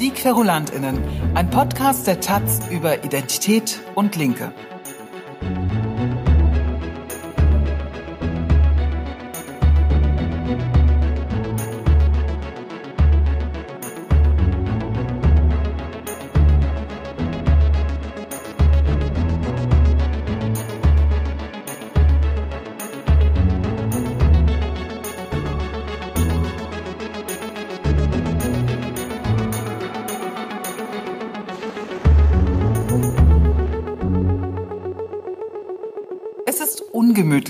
Die Querulantinnen, ein Podcast der Taz über Identität und Linke.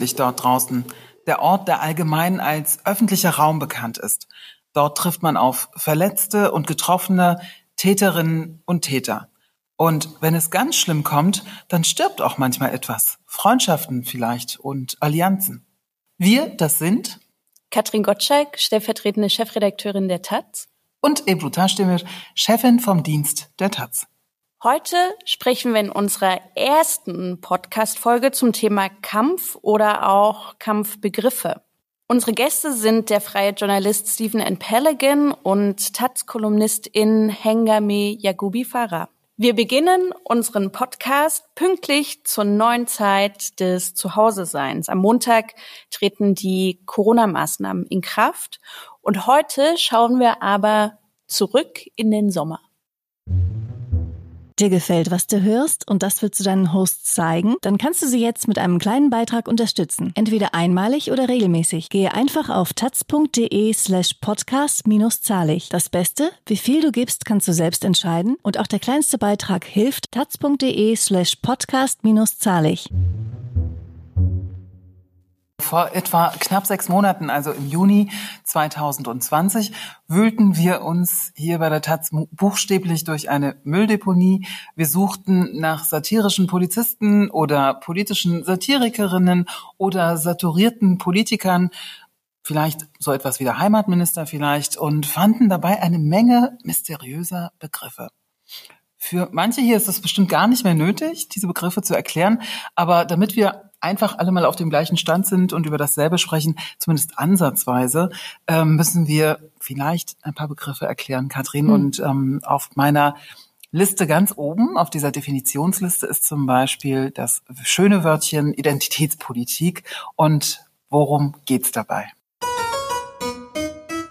Ungemütlich dort draußen, der Ort, der allgemein als öffentlicher Raum bekannt ist. Dort trifft man auf Verletzte und Getroffene, Täterinnen und Täter. Und wenn es ganz schlimm kommt, dann stirbt auch manchmal etwas. Freundschaften vielleicht und Allianzen. Wir, das sind Katrin Gottschalk, stellvertretende Chefredakteurin der Taz. Und Ebru Taschdemir, Chefin vom Dienst der Taz. Heute sprechen wir in unserer ersten Podcast-Folge zum Thema Kampf oder auch Kampfbegriffe. Unsere Gäste sind der freie Journalist Stephen N. Peligan und Taz-Kolumnistin Hengame Yagubi Farah. Wir beginnen unseren Podcast pünktlich zur neuen Zeit des Zuhause-Seins. Am Montag treten die Corona-Maßnahmen in Kraft und heute schauen wir aber zurück in den Sommer dir gefällt, was du hörst und das willst du deinen Hosts zeigen, dann kannst du sie jetzt mit einem kleinen Beitrag unterstützen. Entweder einmalig oder regelmäßig. Gehe einfach auf taz.de slash podcast-zahlig. Das Beste, wie viel du gibst, kannst du selbst entscheiden und auch der kleinste Beitrag hilft. taz.de slash podcast-zahlig. Vor etwa knapp sechs Monaten, also im Juni 2020, wühlten wir uns hier bei der Taz buchstäblich durch eine Mülldeponie. Wir suchten nach satirischen Polizisten oder politischen Satirikerinnen oder saturierten Politikern, vielleicht so etwas wie der Heimatminister vielleicht, und fanden dabei eine Menge mysteriöser Begriffe. Für manche hier ist es bestimmt gar nicht mehr nötig, diese Begriffe zu erklären, aber damit wir einfach alle mal auf dem gleichen Stand sind und über dasselbe sprechen, zumindest ansatzweise, ähm, müssen wir vielleicht ein paar Begriffe erklären, Katrin. Hm. Und ähm, auf meiner Liste ganz oben, auf dieser Definitionsliste ist zum Beispiel das schöne Wörtchen Identitätspolitik. Und worum geht's dabei?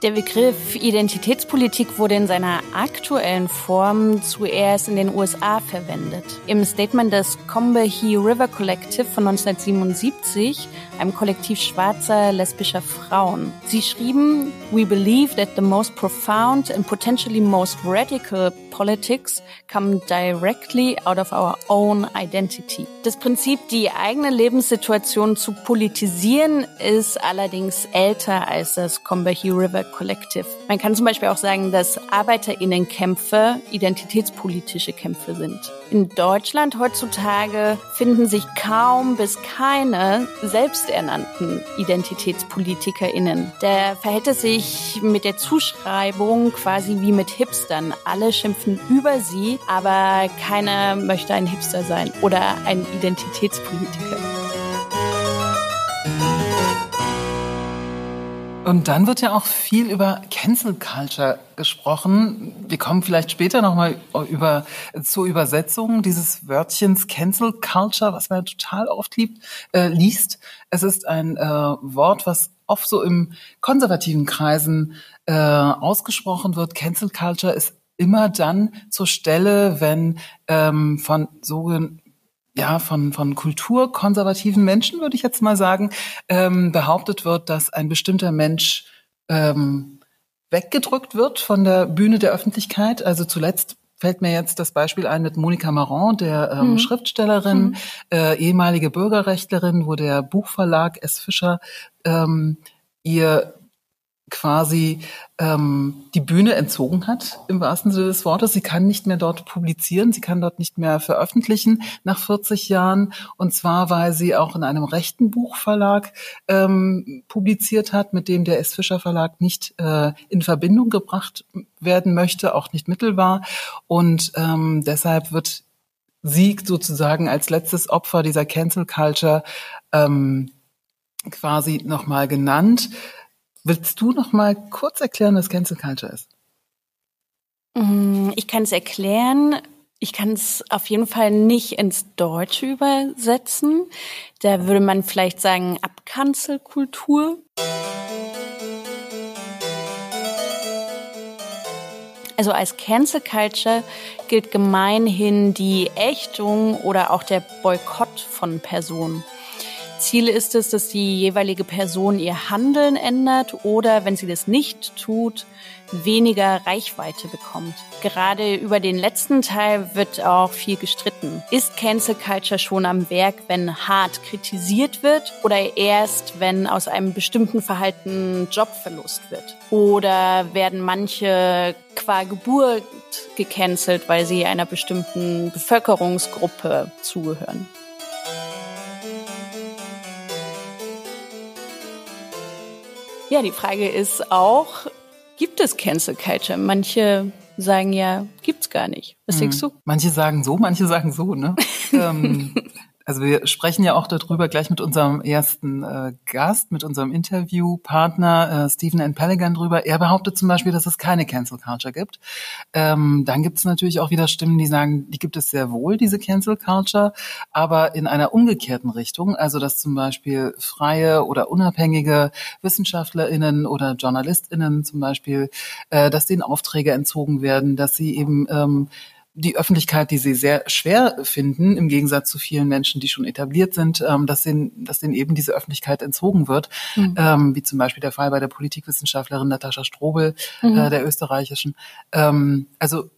Der Begriff Identitätspolitik wurde in seiner aktuellen Form zuerst in den USA verwendet. Im Statement des Combahee River Collective von 1977, einem Kollektiv schwarzer lesbischer Frauen. Sie schrieben, We believe that the most profound and potentially most radical politics come directly out of our own identity. Das Prinzip, die eigene Lebenssituation zu politisieren, ist allerdings älter als das Combahee River Collective. Man kann zum Beispiel auch sagen, dass ArbeiterInnenkämpfe identitätspolitische Kämpfe sind. In Deutschland heutzutage finden sich kaum bis keine selbsternannten IdentitätspolitikerInnen. Da verhält es sich mit der Zuschreibung quasi wie mit Hipstern. Alle schimpfen über sie, aber keiner möchte ein Hipster sein oder ein Identitätspolitiker. Und dann wird ja auch viel über Cancel Culture gesprochen. Wir kommen vielleicht später nochmal über, zur Übersetzung dieses Wörtchens Cancel Culture, was man total oft liebt, äh, liest. Es ist ein äh, Wort, was oft so im konservativen Kreisen äh, ausgesprochen wird. Cancel Culture ist immer dann zur Stelle, wenn ähm, von sogenannten ja, von, von kulturkonservativen Menschen, würde ich jetzt mal sagen, ähm, behauptet wird, dass ein bestimmter Mensch ähm, weggedrückt wird von der Bühne der Öffentlichkeit. Also zuletzt fällt mir jetzt das Beispiel ein mit Monika Marron, der ähm, mhm. Schriftstellerin, mhm. Äh, ehemalige Bürgerrechtlerin, wo der Buchverlag S. Fischer ähm, ihr quasi ähm, die Bühne entzogen hat, im wahrsten Sinne des Wortes. Sie kann nicht mehr dort publizieren, sie kann dort nicht mehr veröffentlichen nach 40 Jahren. Und zwar, weil sie auch in einem rechten Buchverlag ähm, publiziert hat, mit dem der S. Fischer Verlag nicht äh, in Verbindung gebracht werden möchte, auch nicht mittelbar. Und ähm, deshalb wird sie sozusagen als letztes Opfer dieser Cancel Culture ähm, quasi nochmal genannt. Willst du noch mal kurz erklären, was Cancel Culture ist? Mm, ich kann es erklären. Ich kann es auf jeden Fall nicht ins Deutsche übersetzen. Da würde man vielleicht sagen Abkanzelkultur. Also als Cancel Culture gilt gemeinhin die Ächtung oder auch der Boykott von Personen. Ziel ist es, dass die jeweilige Person ihr Handeln ändert oder, wenn sie das nicht tut, weniger Reichweite bekommt. Gerade über den letzten Teil wird auch viel gestritten. Ist Cancel Culture schon am Werk, wenn hart kritisiert wird oder erst, wenn aus einem bestimmten Verhalten Jobverlust wird? Oder werden manche qua Geburt gecancelt, weil sie einer bestimmten Bevölkerungsgruppe zugehören? Ja, die Frage ist auch, gibt es Cancel Culture? Manche sagen ja, gibt's gar nicht. Was mhm. denkst du? Manche sagen so, manche sagen so, ne? ähm, also wir sprechen ja auch darüber gleich mit unserem ersten äh, Gast, mit unserem Interviewpartner äh, Stephen N. Peligan drüber. Er behauptet zum Beispiel, dass es keine Cancel Culture gibt. Ähm, dann gibt es natürlich auch wieder Stimmen, die sagen, die gibt es sehr wohl, diese Cancel Culture, aber in einer umgekehrten Richtung. Also dass zum Beispiel freie oder unabhängige WissenschaftlerInnen oder JournalistInnen zum Beispiel, äh, dass denen Aufträge entzogen werden, dass sie eben ähm, die Öffentlichkeit, die sie sehr schwer finden, im Gegensatz zu vielen Menschen, die schon etabliert sind, ähm, dass, denen, dass denen eben diese Öffentlichkeit entzogen wird, mhm. ähm, wie zum Beispiel der Fall bei der Politikwissenschaftlerin Natascha Strobel, mhm. äh, der österreichischen. Ähm, also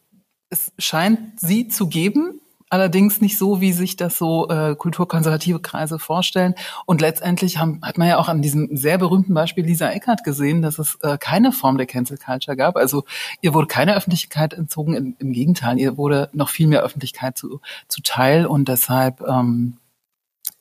es scheint sie zu geben, allerdings nicht so, wie sich das so äh, kulturkonservative Kreise vorstellen. Und letztendlich haben, hat man ja auch an diesem sehr berühmten Beispiel Lisa Eckert gesehen, dass es äh, keine Form der Cancel Culture gab. Also ihr wurde keine Öffentlichkeit entzogen, im, im Gegenteil, ihr wurde noch viel mehr Öffentlichkeit zu, zu Teil und deshalb ähm,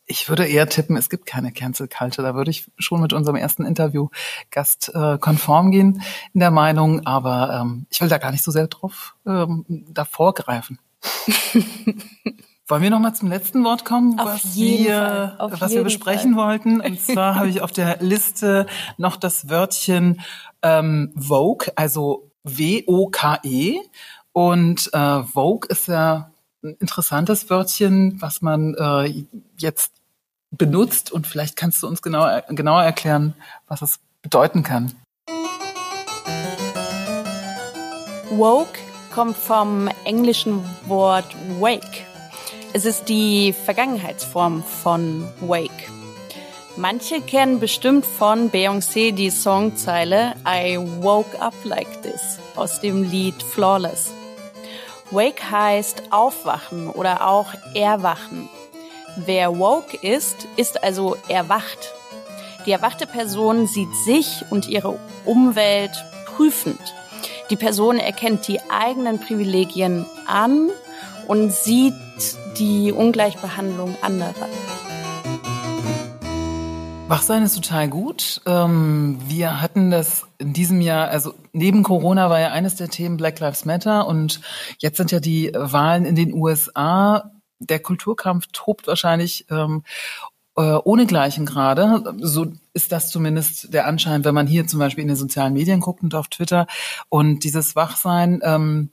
ich würde eher tippen, es gibt keine Cancel Culture. Da würde ich schon mit unserem ersten Interview-Gast äh, konform gehen in der Meinung, aber ähm, ich will da gar nicht so sehr drauf ähm, davor greifen. Wollen wir noch mal zum letzten Wort kommen, auf was wir, was wir besprechen Fall. wollten? Und zwar habe ich auf der Liste noch das Wörtchen ähm, Vogue, also W-O-K-E. Und äh, Vogue ist ja ein interessantes Wörtchen, was man äh, jetzt benutzt. Und vielleicht kannst du uns genauer, genauer erklären, was es bedeuten kann. Woke kommt vom englischen Wort wake. Es ist die Vergangenheitsform von wake. Manche kennen bestimmt von Beyoncé die Songzeile I woke up like this aus dem Lied Flawless. Wake heißt aufwachen oder auch erwachen. Wer woke ist, ist also erwacht. Die erwachte Person sieht sich und ihre Umwelt prüfend. Die Person erkennt die eigenen Privilegien an und sieht die Ungleichbehandlung anderer. Wachsein ist total gut. Ähm, wir hatten das in diesem Jahr, also neben Corona war ja eines der Themen Black Lives Matter und jetzt sind ja die Wahlen in den USA. Der Kulturkampf tobt wahrscheinlich ähm, äh, ohnegleichen gerade. So ist das zumindest der Anschein, wenn man hier zum Beispiel in den sozialen Medien guckt und auf Twitter. Und dieses Wachsein ähm,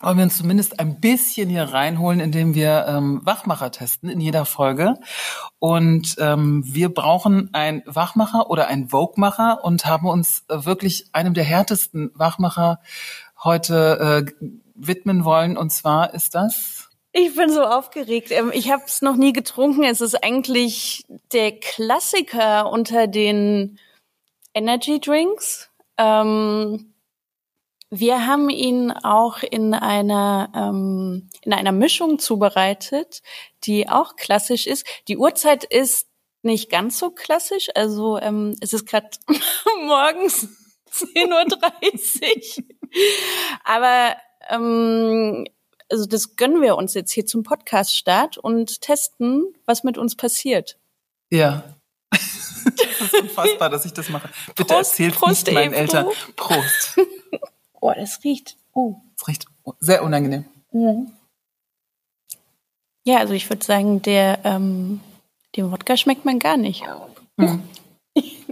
wollen wir uns zumindest ein bisschen hier reinholen, indem wir ähm, Wachmacher testen in jeder Folge. Und ähm, wir brauchen einen Wachmacher oder einen Vogue-Macher und haben uns äh, wirklich einem der härtesten Wachmacher heute äh, widmen wollen. Und zwar ist das ich bin so aufgeregt. Ähm, ich habe es noch nie getrunken. Es ist eigentlich der Klassiker unter den Energy Drinks. Ähm, wir haben ihn auch in einer ähm, in einer Mischung zubereitet, die auch klassisch ist. Die Uhrzeit ist nicht ganz so klassisch. Also ähm, es ist gerade morgens 10.30 Uhr. Aber ähm, also das gönnen wir uns jetzt hier zum Podcast-Start und testen, was mit uns passiert. Ja. das ist unfassbar, dass ich das mache. Bitte Prost, erzählt Prost, nicht meinen Ebro. Eltern. Prost. oh, das riecht. Oh. Das riecht sehr unangenehm. Mhm. Ja, also ich würde sagen, der ähm, dem Wodka schmeckt man gar nicht. Mhm.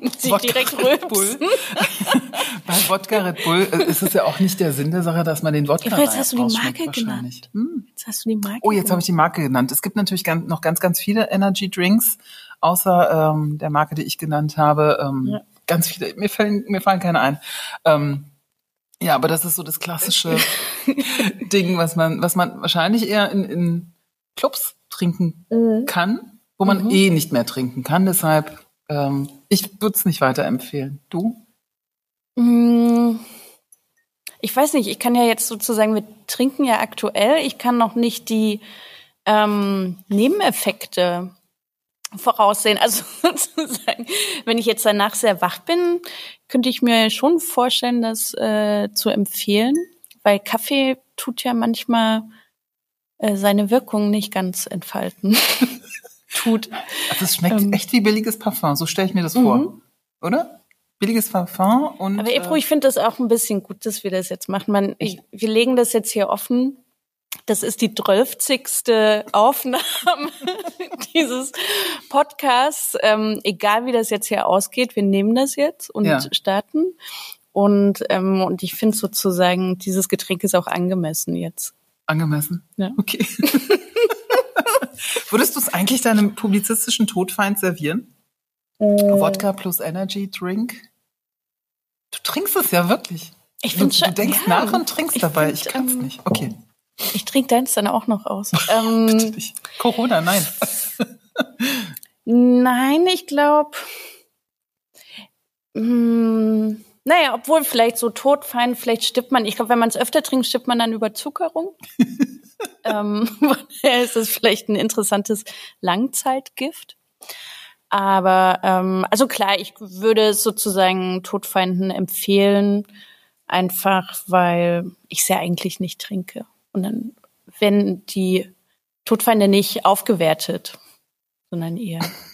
sich direkt Red Bull. Bei Wodka Red Bull äh, ist es ja auch nicht der Sinn der Sache, dass man den Wodka ja, jetzt hast du die Marke genannt. Hm. Jetzt hast du die Marke. Oh, jetzt habe ich die Marke genannt. Es gibt natürlich noch ganz, ganz viele Energy Drinks, außer ähm, der Marke, die ich genannt habe. Ähm, ja. Ganz viele. Mir fallen, mir fallen keine ein. Ähm, ja, aber das ist so das klassische Ding, was man, was man wahrscheinlich eher in, in Clubs trinken mhm. kann, wo man mhm. eh nicht mehr trinken kann. Deshalb, ähm, ich würde es nicht weiterempfehlen. Du? Mm, ich weiß nicht, ich kann ja jetzt sozusagen, wir trinken ja aktuell, ich kann noch nicht die ähm, Nebeneffekte voraussehen. Also sozusagen, wenn ich jetzt danach sehr wach bin, könnte ich mir schon vorstellen, das äh, zu empfehlen, weil Kaffee tut ja manchmal äh, seine Wirkung nicht ganz entfalten. tut. Also es schmeckt ähm, echt wie billiges Parfum, so stelle ich mir das vor, mhm. oder? Billiges Parfum und. Aber Ebro, äh, ich finde das auch ein bisschen gut, dass wir das jetzt machen. Man, ich, wir legen das jetzt hier offen das ist die drölfzigste Aufnahme dieses Podcasts. Ähm, egal wie das jetzt hier ausgeht, wir nehmen das jetzt und ja. starten. Und, ähm, und ich finde sozusagen, dieses Getränk ist auch angemessen jetzt. Angemessen? Ja. Okay. Würdest du es eigentlich deinem publizistischen Todfeind servieren? Äh. Wodka plus Energy Drink? Du trinkst es ja wirklich. Ich finde Du, du denkst ja, nach und trinkst ich dabei. Find, ich kann es ähm, nicht. Okay. Ich trinke deins dann auch noch aus. Ähm, Corona, nein. nein, ich glaube. Hm, naja, obwohl vielleicht so todfein, vielleicht stirbt man. Ich glaube, wenn man es öfter trinkt, stirbt man dann Überzuckerung. ähm, daher ist es vielleicht ein interessantes Langzeitgift. Aber ähm, also klar, ich würde es sozusagen Todfeinden empfehlen, einfach weil ich es ja eigentlich nicht trinke. Und dann werden die Todfeinde nicht aufgewertet, sondern eher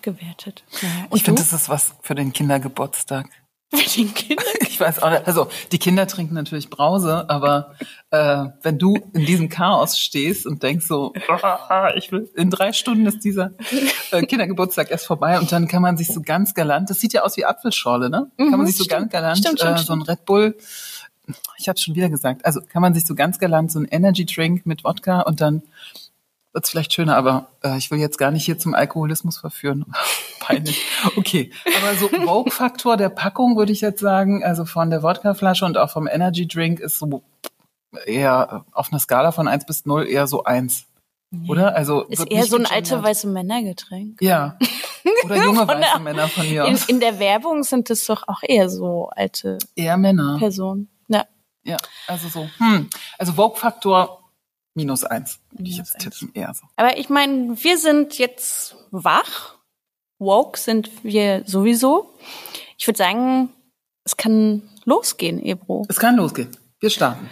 abgewertet. Ja. ich finde, das ist was für den Kindergeburtstag. Für den Kinder? Ich weiß auch nicht. Also die Kinder trinken natürlich Brause, aber äh, wenn du in diesem Chaos stehst und denkst so, ich will, in drei Stunden ist dieser äh, Kindergeburtstag erst vorbei und dann kann man sich so ganz galant, das sieht ja aus wie Apfelschorle, ne? Kann man mhm, sich so stimmt, ganz galant stimmt, stimmt, äh, so ein Red Bull ich habe schon wieder gesagt, also kann man sich so ganz galant so ein Energy Drink mit Wodka und dann wird's vielleicht schöner, aber äh, ich will jetzt gar nicht hier zum Alkoholismus verführen. Peinlich. Okay, aber so Vogue-Faktor der Packung würde ich jetzt sagen, also von der Wodkaflasche und auch vom Energy Drink ist so eher auf einer Skala von eins bis null eher so eins. Oder? Also ist eher so ein alte weiße Männergetränk. Ja. Oder junge weiße der, Männer von mir aus. In, in der Werbung sind es doch auch eher so alte eher Männer. Personen. Ja. Ja, also so. Hm. Also Vogue-Faktor minus eins. Minus ich jetzt tippen eher so. Aber ich meine, wir sind jetzt wach. Woke sind wir sowieso. Ich würde sagen, es kann losgehen, Ebro. Es kann losgehen. Wir starten.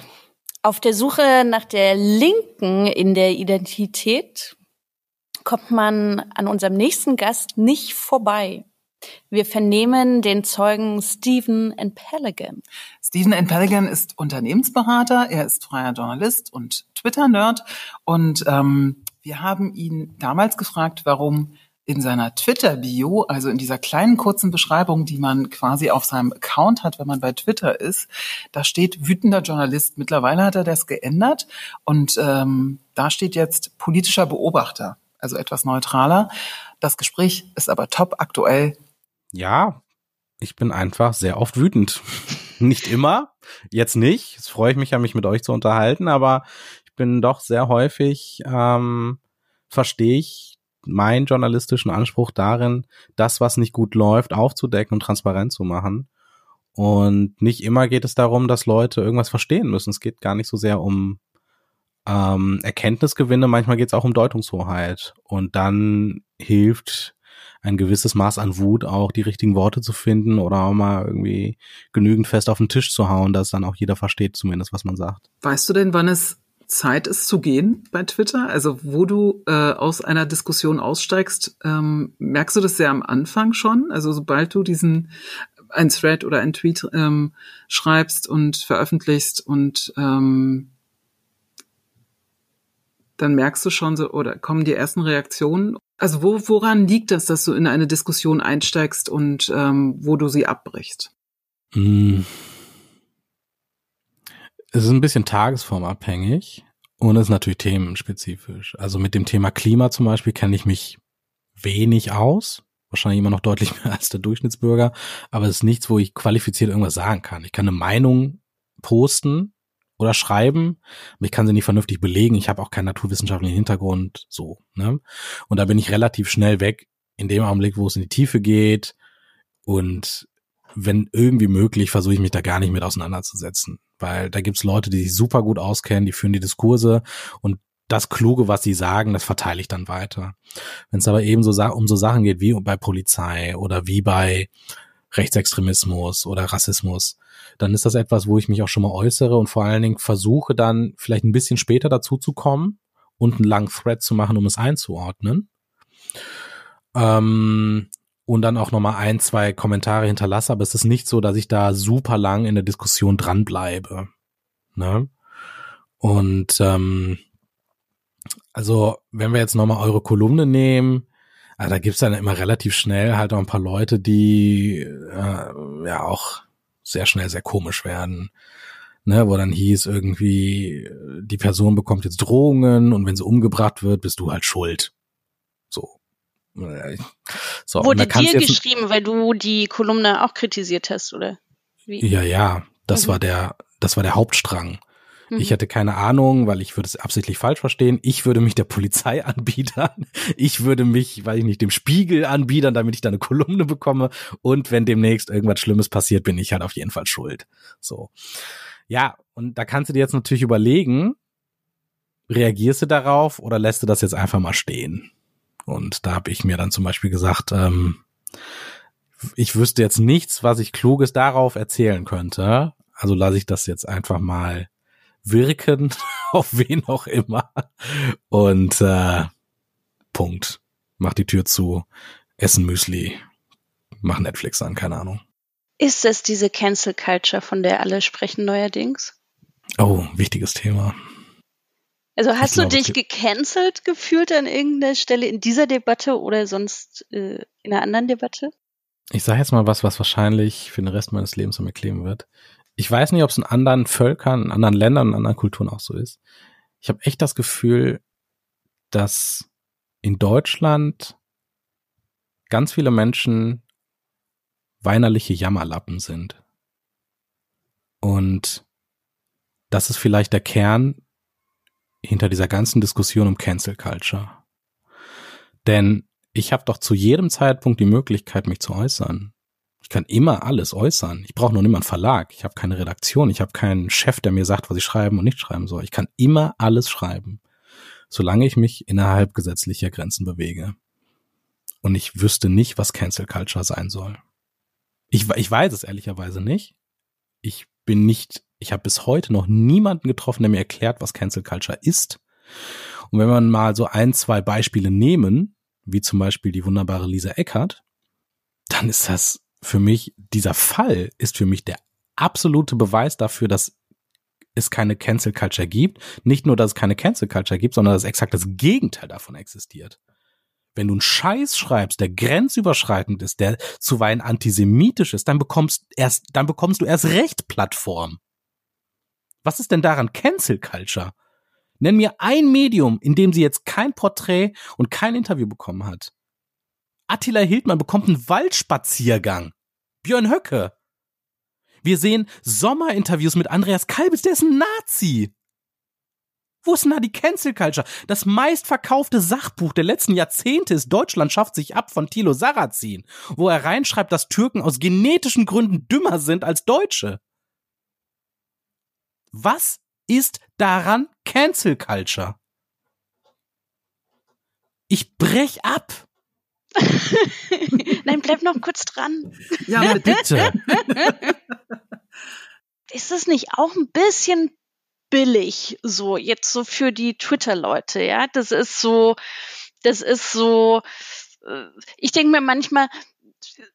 Auf der Suche nach der Linken in der Identität kommt man an unserem nächsten Gast nicht vorbei. Wir vernehmen den Zeugen Stephen N. Peligan. Stephen N. Peligan ist Unternehmensberater, er ist freier Journalist und Twitter-Nerd. Und ähm, wir haben ihn damals gefragt, warum in seiner Twitter-Bio, also in dieser kleinen kurzen Beschreibung, die man quasi auf seinem Account hat, wenn man bei Twitter ist, da steht wütender Journalist. Mittlerweile hat er das geändert und ähm, da steht jetzt politischer Beobachter, also etwas neutraler. Das Gespräch ist aber top aktuell ja, ich bin einfach sehr oft wütend. nicht immer, jetzt nicht. Jetzt freue ich mich ja, mich mit euch zu unterhalten, aber ich bin doch sehr häufig, ähm, verstehe ich meinen journalistischen Anspruch darin, das, was nicht gut läuft, aufzudecken und transparent zu machen. Und nicht immer geht es darum, dass Leute irgendwas verstehen müssen. Es geht gar nicht so sehr um ähm, Erkenntnisgewinne, manchmal geht es auch um Deutungshoheit. Und dann hilft ein gewisses Maß an Wut auch die richtigen Worte zu finden oder auch mal irgendwie genügend fest auf den Tisch zu hauen, dass dann auch jeder versteht zumindest, was man sagt. Weißt du denn, wann es Zeit ist zu gehen bei Twitter? Also wo du äh, aus einer Diskussion aussteigst, ähm, merkst du das sehr am Anfang schon? Also sobald du diesen ein Thread oder ein Tweet ähm, schreibst und veröffentlichst und ähm, dann merkst du schon so, oder kommen die ersten Reaktionen Also wo, woran liegt das, dass du in eine Diskussion einsteigst und ähm, wo du sie abbrichst? Mm. Es ist ein bisschen tagesformabhängig und es ist natürlich themenspezifisch. Also mit dem Thema Klima zum Beispiel kenne ich mich wenig aus. Wahrscheinlich immer noch deutlich mehr als der Durchschnittsbürger. Aber es ist nichts, wo ich qualifiziert irgendwas sagen kann. Ich kann eine Meinung posten oder schreiben, aber ich kann sie nicht vernünftig belegen. Ich habe auch keinen naturwissenschaftlichen Hintergrund, so. Ne? Und da bin ich relativ schnell weg in dem Augenblick, wo es in die Tiefe geht. Und wenn irgendwie möglich, versuche ich mich da gar nicht mit auseinanderzusetzen. Weil da gibt's Leute, die sich super gut auskennen, die führen die Diskurse und das Kluge, was sie sagen, das verteile ich dann weiter. Wenn es aber eben so um so Sachen geht wie bei Polizei oder wie bei Rechtsextremismus oder Rassismus, dann ist das etwas, wo ich mich auch schon mal äußere und vor allen Dingen versuche dann vielleicht ein bisschen später dazu zu kommen und einen langen Thread zu machen, um es einzuordnen. Ähm, und dann auch nochmal ein, zwei Kommentare hinterlasse, aber es ist nicht so, dass ich da super lang in der Diskussion dranbleibe. Ne? Und ähm, also, wenn wir jetzt nochmal eure Kolumne nehmen, also da gibt's dann immer relativ schnell halt auch ein paar Leute, die äh, ja auch sehr schnell sehr komisch werden. Ne, wo dann hieß irgendwie, die Person bekommt jetzt Drohungen und wenn sie umgebracht wird, bist du halt schuld. So. so Wurde dir geschrieben, weil du die Kolumne auch kritisiert hast, oder? Wie? Ja, ja. Das mhm. war der, das war der Hauptstrang. Mhm. Ich hätte keine Ahnung, weil ich würde es absichtlich falsch verstehen. Ich würde mich der Polizei anbietern. Ich würde mich, weil ich nicht, dem Spiegel anbietern, damit ich da eine Kolumne bekomme. Und wenn demnächst irgendwas Schlimmes passiert, bin ich halt auf jeden Fall schuld. So. Ja, und da kannst du dir jetzt natürlich überlegen, reagierst du darauf oder lässt du das jetzt einfach mal stehen? Und da habe ich mir dann zum Beispiel gesagt, ähm, ich wüsste jetzt nichts, was ich Kluges darauf erzählen könnte. Also lasse ich das jetzt einfach mal wirken, auf wen auch immer. Und äh, Punkt. Mach die Tür zu, essen Müsli, mach Netflix an, keine Ahnung. Ist es diese Cancel Culture, von der alle sprechen neuerdings? Oh, wichtiges Thema. Also hast ich du dich gecancelt gefühlt an irgendeiner Stelle in dieser Debatte oder sonst äh, in einer anderen Debatte? Ich sage jetzt mal was, was wahrscheinlich für den Rest meines Lebens an mir kleben wird ich weiß nicht, ob es in anderen Völkern, in anderen Ländern, in anderen Kulturen auch so ist. Ich habe echt das Gefühl, dass in Deutschland ganz viele Menschen weinerliche Jammerlappen sind. Und das ist vielleicht der Kern hinter dieser ganzen Diskussion um Cancel Culture. Denn ich habe doch zu jedem Zeitpunkt die Möglichkeit, mich zu äußern. Ich kann immer alles äußern. Ich brauche nur niemand Verlag. Ich habe keine Redaktion. Ich habe keinen Chef, der mir sagt, was ich schreiben und nicht schreiben soll. Ich kann immer alles schreiben, solange ich mich innerhalb gesetzlicher Grenzen bewege. Und ich wüsste nicht, was Cancel Culture sein soll. Ich, ich weiß es ehrlicherweise nicht. Ich bin nicht, ich habe bis heute noch niemanden getroffen, der mir erklärt, was Cancel Culture ist. Und wenn man mal so ein, zwei Beispiele nehmen, wie zum Beispiel die wunderbare Lisa Eckert, dann ist das für mich, dieser Fall ist für mich der absolute Beweis dafür, dass es keine Cancel Culture gibt. Nicht nur, dass es keine Cancel Culture gibt, sondern dass exakt das Gegenteil davon existiert. Wenn du einen Scheiß schreibst, der grenzüberschreitend ist, der zuweilen antisemitisch ist, dann bekommst erst, dann bekommst du erst recht Plattform. Was ist denn daran Cancel Culture? Nenn mir ein Medium, in dem sie jetzt kein Porträt und kein Interview bekommen hat. Attila Hildmann bekommt einen Waldspaziergang. Björn Höcke. Wir sehen Sommerinterviews mit Andreas Kalbitz, der ist ein Nazi. Wo ist denn da die Cancel Culture? Das meistverkaufte Sachbuch der letzten Jahrzehnte ist Deutschland schafft sich ab von Thilo Sarrazin, wo er reinschreibt, dass Türken aus genetischen Gründen dümmer sind als Deutsche. Was ist daran Cancel Culture? Ich brech ab. Nein, bleib noch kurz dran. Ja, bitte. Ist es nicht auch ein bisschen billig, so jetzt so für die Twitter-Leute, ja? Das ist so, das ist so, äh, ich denke mir manchmal,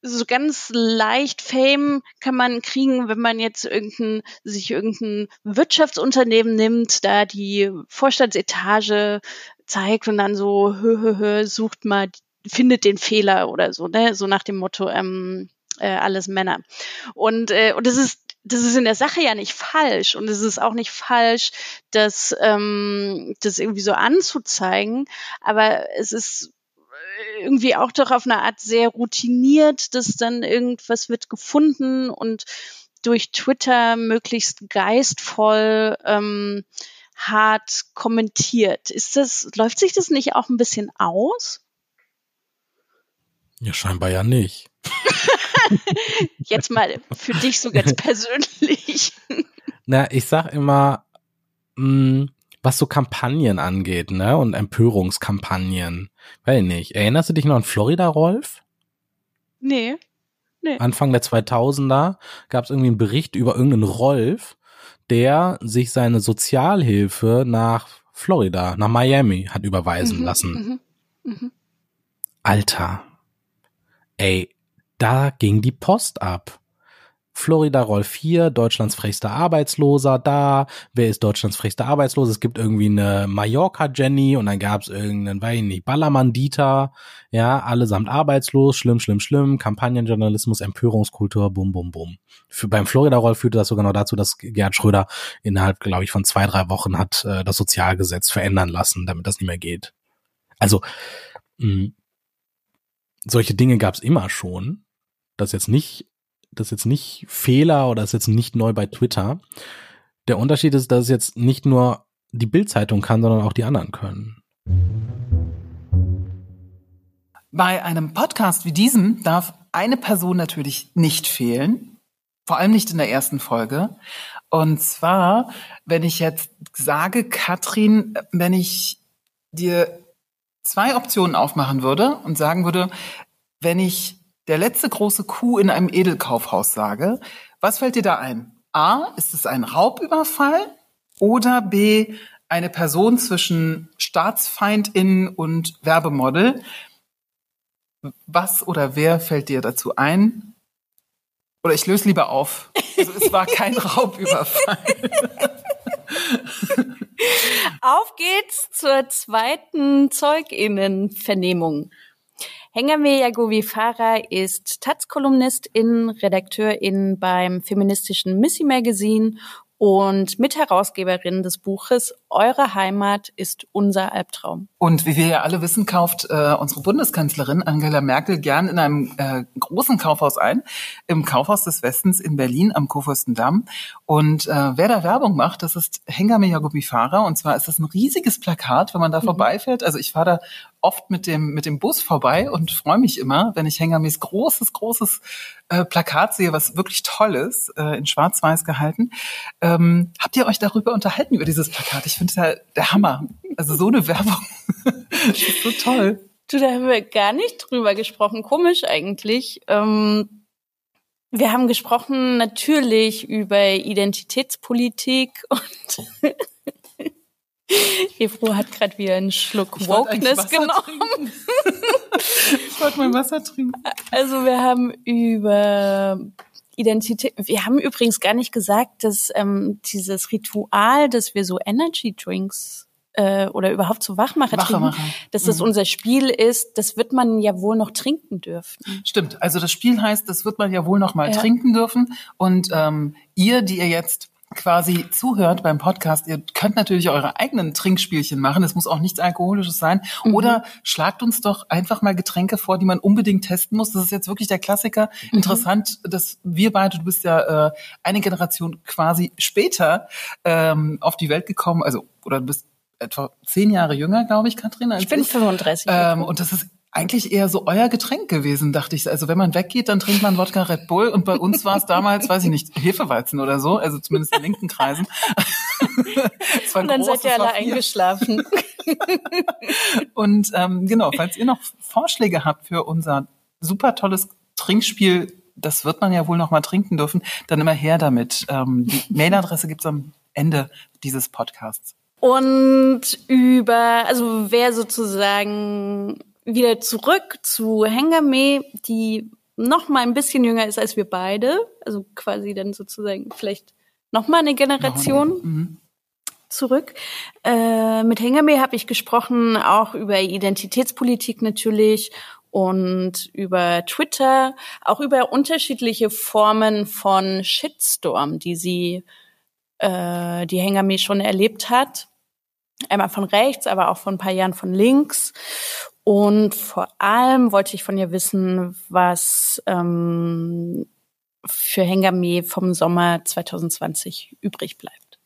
so ganz leicht Fame kann man kriegen, wenn man jetzt irgendein, sich irgendein Wirtschaftsunternehmen nimmt, da die Vorstandsetage zeigt und dann so, hö, hö, hö, sucht mal, findet den Fehler oder so, ne? So nach dem Motto, ähm, äh, alles Männer. Und, äh, und das ist das ist in der Sache ja nicht falsch und es ist auch nicht falsch, das, ähm, das irgendwie so anzuzeigen, aber es ist irgendwie auch doch auf eine Art sehr routiniert, dass dann irgendwas wird gefunden und durch Twitter möglichst geistvoll ähm, hart kommentiert. Ist das, läuft sich das nicht auch ein bisschen aus? Ja, scheinbar ja nicht. jetzt mal für dich so ganz persönlich. Na, ich sag immer, mh, mm, was so Kampagnen angeht, ne, und Empörungskampagnen. Weiß nicht. Erinnerst du dich noch an Florida, Rolf? Nee. Nee. Anfang der 2000er gab es irgendwie einen Bericht über irgendeinen Rolf, der sich seine Sozialhilfe nach Florida, nach Miami hat überweisen mhm, lassen. Mhm, mh. Alter. Ey, da ging die Post ab. Florida Roll 4, Deutschlands frechster Arbeitsloser da. Wer ist Deutschlands frechster Arbeitsloser? Es gibt irgendwie eine Mallorca Jenny und dann gab es irgendeinen, weiß ich nicht, Ballermann Dieter. Ja, allesamt arbeitslos, schlimm, schlimm, schlimm. Kampagnenjournalismus, Empörungskultur, bum, bum, bum. Beim Florida Roll führte das sogar noch dazu, dass Gerhard Schröder innerhalb, glaube ich, von zwei, drei Wochen hat äh, das Sozialgesetz verändern lassen, damit das nicht mehr geht. Also, mh, solche Dinge gab es immer schon. Das jetzt nicht das ist jetzt nicht Fehler oder ist jetzt nicht neu bei Twitter. Der Unterschied ist, dass es jetzt nicht nur die Bildzeitung kann, sondern auch die anderen können. Bei einem Podcast wie diesem darf eine Person natürlich nicht fehlen, vor allem nicht in der ersten Folge. Und zwar, wenn ich jetzt sage, Katrin, wenn ich dir zwei Optionen aufmachen würde und sagen würde, wenn ich der letzte große Coup in einem Edelkaufhaus sage, was fällt dir da ein? A, ist es ein Raubüberfall oder B, eine Person zwischen Staatsfeindin und Werbemodel? Was oder wer fällt dir dazu ein? Oder ich löse lieber auf. Also es war kein Raubüberfall. auf geht's zur zweiten Zeuginnenvernehmung. Hengame Yagovi-Farah ist Taz-Kolumnistin, Redakteurin beim feministischen Missy Magazine und Mitherausgeberin des Buches Eure Heimat ist unser Albtraum. Und wie wir ja alle wissen, kauft äh, unsere Bundeskanzlerin Angela Merkel gern in einem äh, großen Kaufhaus ein, im Kaufhaus des Westens in Berlin am Kurfürstendamm. Und äh, wer da Werbung macht, das ist Hengame Jagobi Fahrer. Und zwar ist das ein riesiges Plakat, wenn man da mhm. vorbeifährt. Also ich fahre da oft mit dem, mit dem Bus vorbei und freue mich immer, wenn ich Hengamis großes, großes äh, Plakat sehe, was wirklich toll ist, äh, in schwarz-weiß gehalten. Ähm, habt ihr euch darüber unterhalten, über dieses Plakat? Ich finde es ja der Hammer. Also so eine Werbung. ist so toll. Du, da haben wir gar nicht drüber gesprochen. Komisch eigentlich. Ähm, wir haben gesprochen natürlich über Identitätspolitik und Efro hat gerade wieder einen Schluck Wokeness genommen. ich wollte mal Wasser trinken. Also wir haben über Identität. Wir haben übrigens gar nicht gesagt, dass ähm, dieses Ritual, dass wir so Energy Drinks äh, oder überhaupt so Wachmacher trinken, dass das mhm. unser Spiel ist, das wird man ja wohl noch trinken dürfen. Stimmt. Also das Spiel heißt, das wird man ja wohl noch mal ja. trinken dürfen. Und ähm, ihr, die ihr jetzt quasi zuhört beim Podcast, ihr könnt natürlich eure eigenen Trinkspielchen machen. Es muss auch nichts Alkoholisches sein. Mhm. Oder schlagt uns doch einfach mal Getränke vor, die man unbedingt testen muss. Das ist jetzt wirklich der Klassiker. Mhm. Interessant, dass wir beide, du bist ja äh, eine Generation quasi später ähm, auf die Welt gekommen, also oder du bist etwa zehn Jahre jünger, glaube ich, Katrin. ich bin 35. Ähm, und das ist eigentlich eher so euer Getränk gewesen, dachte ich. Also wenn man weggeht, dann trinkt man Wodka Red Bull und bei uns war es damals, weiß ich nicht, Hefeweizen oder so, also zumindest in linken Kreisen. und dann groß, seid ihr alle eingeschlafen. und ähm, genau, falls ihr noch Vorschläge habt für unser super tolles Trinkspiel, das wird man ja wohl noch mal trinken dürfen, dann immer her damit. Ähm, die Mailadresse gibt's am Ende dieses Podcasts. Und über, also wer sozusagen wieder zurück zu Hengame, die noch mal ein bisschen jünger ist als wir beide, also quasi dann sozusagen vielleicht noch mal eine Generation. Mhm. zurück. Äh, mit Hengame habe ich gesprochen, auch über Identitätspolitik natürlich und über Twitter, auch über unterschiedliche Formen von Shitstorm, die sie, äh, die Hengame schon erlebt hat. Einmal von rechts, aber auch von ein paar Jahren von links. Und vor allem wollte ich von ihr wissen, was ähm, für Hengame vom Sommer 2020 übrig bleibt.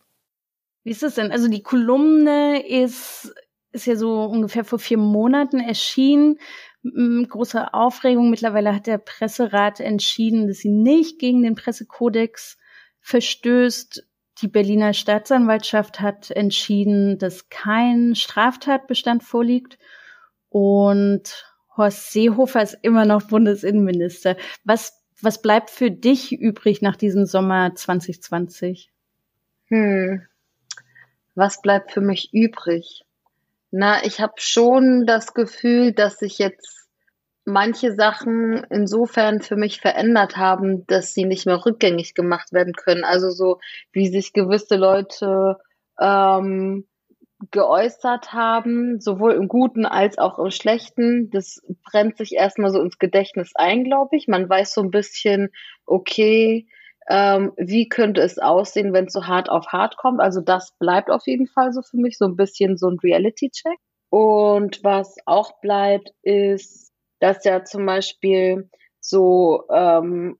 Wie ist es denn? Also die Kolumne ist, ist ja so ungefähr vor vier Monaten erschienen. Große Aufregung. Mittlerweile hat der Presserat entschieden, dass sie nicht gegen den Pressekodex verstößt. Die Berliner Staatsanwaltschaft hat entschieden, dass kein Straftatbestand vorliegt. Und Horst Seehofer ist immer noch Bundesinnenminister. Was, was bleibt für dich übrig nach diesem Sommer 2020? Hm. Was bleibt für mich übrig? Na, ich habe schon das Gefühl, dass sich jetzt manche Sachen insofern für mich verändert haben, dass sie nicht mehr rückgängig gemacht werden können. Also so, wie sich gewisse Leute ähm, geäußert haben, sowohl im Guten als auch im Schlechten, das brennt sich erstmal so ins Gedächtnis ein, glaube ich. Man weiß so ein bisschen, okay, ähm, wie könnte es aussehen, wenn es so hart auf hart kommt. Also das bleibt auf jeden Fall so für mich, so ein bisschen so ein Reality-Check. Und was auch bleibt, ist, dass ja zum Beispiel so ähm,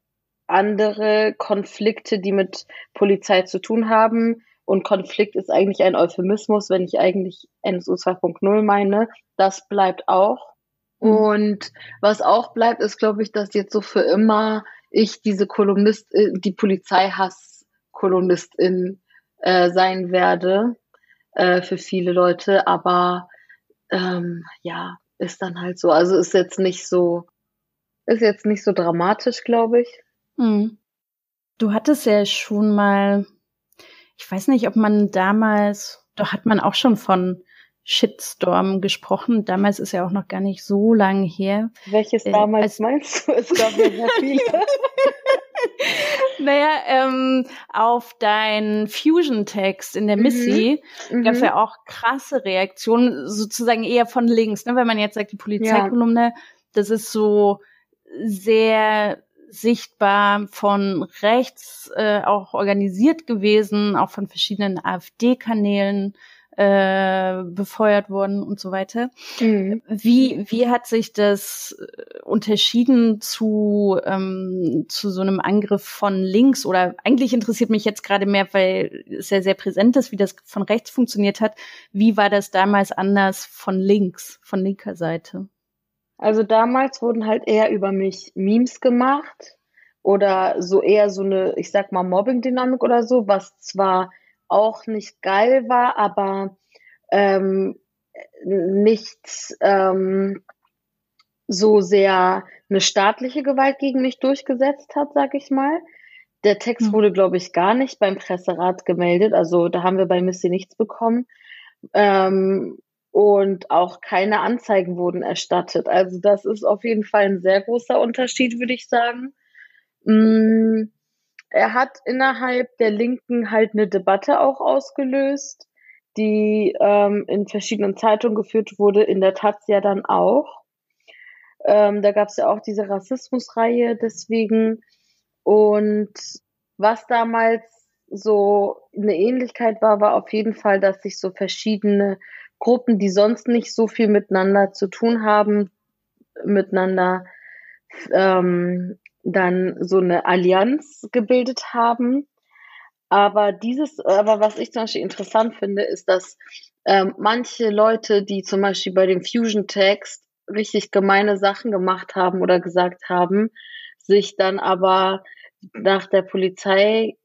andere Konflikte, die mit Polizei zu tun haben, und Konflikt ist eigentlich ein Euphemismus, wenn ich eigentlich NSU 2.0 meine. Das bleibt auch. Mhm. Und was auch bleibt, ist, glaube ich, dass jetzt so für immer ich diese Kolumnist, äh, die Polizeihass-Kolumnistin äh, sein werde äh, für viele Leute. Aber ähm, ja, ist dann halt so. Also ist jetzt nicht so, ist jetzt nicht so dramatisch, glaube ich. Mhm. Du hattest ja schon mal ich weiß nicht, ob man damals, da hat man auch schon von Shitstorm gesprochen. Damals ist ja auch noch gar nicht so lang her. Welches äh, damals meinst du? Es gab ja sehr viele. naja, ähm, auf deinen Fusion-Text in der Missy mhm. gab es ja auch krasse Reaktionen, sozusagen eher von links. Ne? Wenn man jetzt sagt, die Polizeikolumne, ja. das ist so sehr sichtbar von rechts äh, auch organisiert gewesen, auch von verschiedenen AfD-Kanälen äh, befeuert worden und so weiter. Mhm. Wie, wie hat sich das äh, unterschieden zu, ähm, zu so einem Angriff von links? Oder eigentlich interessiert mich jetzt gerade mehr, weil es ja sehr präsent ist, wie das von rechts funktioniert hat. Wie war das damals anders von links, von linker Seite? Also damals wurden halt eher über mich Memes gemacht oder so eher so eine, ich sag mal, Mobbing-Dynamik oder so, was zwar auch nicht geil war, aber ähm, nicht ähm, so sehr eine staatliche Gewalt gegen mich durchgesetzt hat, sag ich mal. Der Text mhm. wurde, glaube ich, gar nicht beim Presserat gemeldet. Also da haben wir bei Missy nichts bekommen. Ähm, und auch keine Anzeigen wurden erstattet. Also das ist auf jeden Fall ein sehr großer Unterschied, würde ich sagen. Mm, er hat innerhalb der Linken halt eine Debatte auch ausgelöst, die ähm, in verschiedenen Zeitungen geführt wurde, in der Taz ja dann auch. Ähm, da gab es ja auch diese Rassismusreihe deswegen. Und was damals so eine Ähnlichkeit war, war auf jeden Fall, dass sich so verschiedene Gruppen, die sonst nicht so viel miteinander zu tun haben, miteinander ähm, dann so eine Allianz gebildet haben. Aber dieses, aber was ich zum Beispiel interessant finde, ist, dass ähm, manche Leute, die zum Beispiel bei dem Fusion-Text richtig gemeine Sachen gemacht haben oder gesagt haben, sich dann aber nach der Polizei